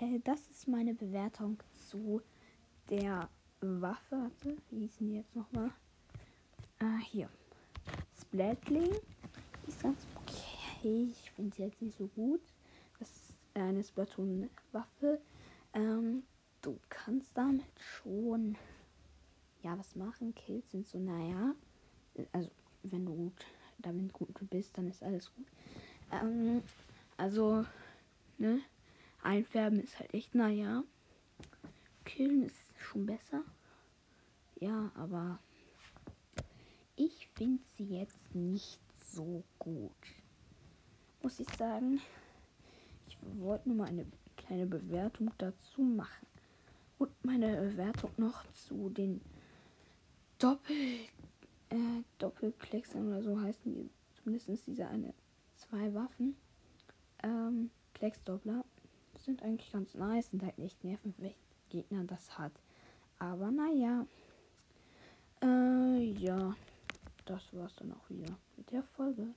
äh, das ist meine Bewertung zu der Waffe. Warte, wie hieß die jetzt nochmal? Ah, hier. Splatling. Ist ganz okay. Ich finde sie jetzt nicht so gut. Das ist eine Splatoon-Waffe. Ähm, du kannst damit schon ja was machen. Kills sind so, naja. Also, wenn du gut damit gut bist, dann ist alles gut. Ähm, also, ne? Einfärben ist halt echt, naja. Killen ist schon besser. Ja, aber ich finde sie jetzt nicht so gut. Muss ich sagen. Ich wollte nur mal eine kleine Bewertung dazu machen. Und meine Bewertung noch zu den Doppel, äh, Doppelklecksern oder so heißen die. Zumindest diese eine, zwei Waffen. Ähm, Klecksdoppler sind eigentlich ganz nice, sind halt nicht nerven, wenn Gegner das hat. Aber naja. Äh, ja. Das war's dann auch wieder mit der Folge.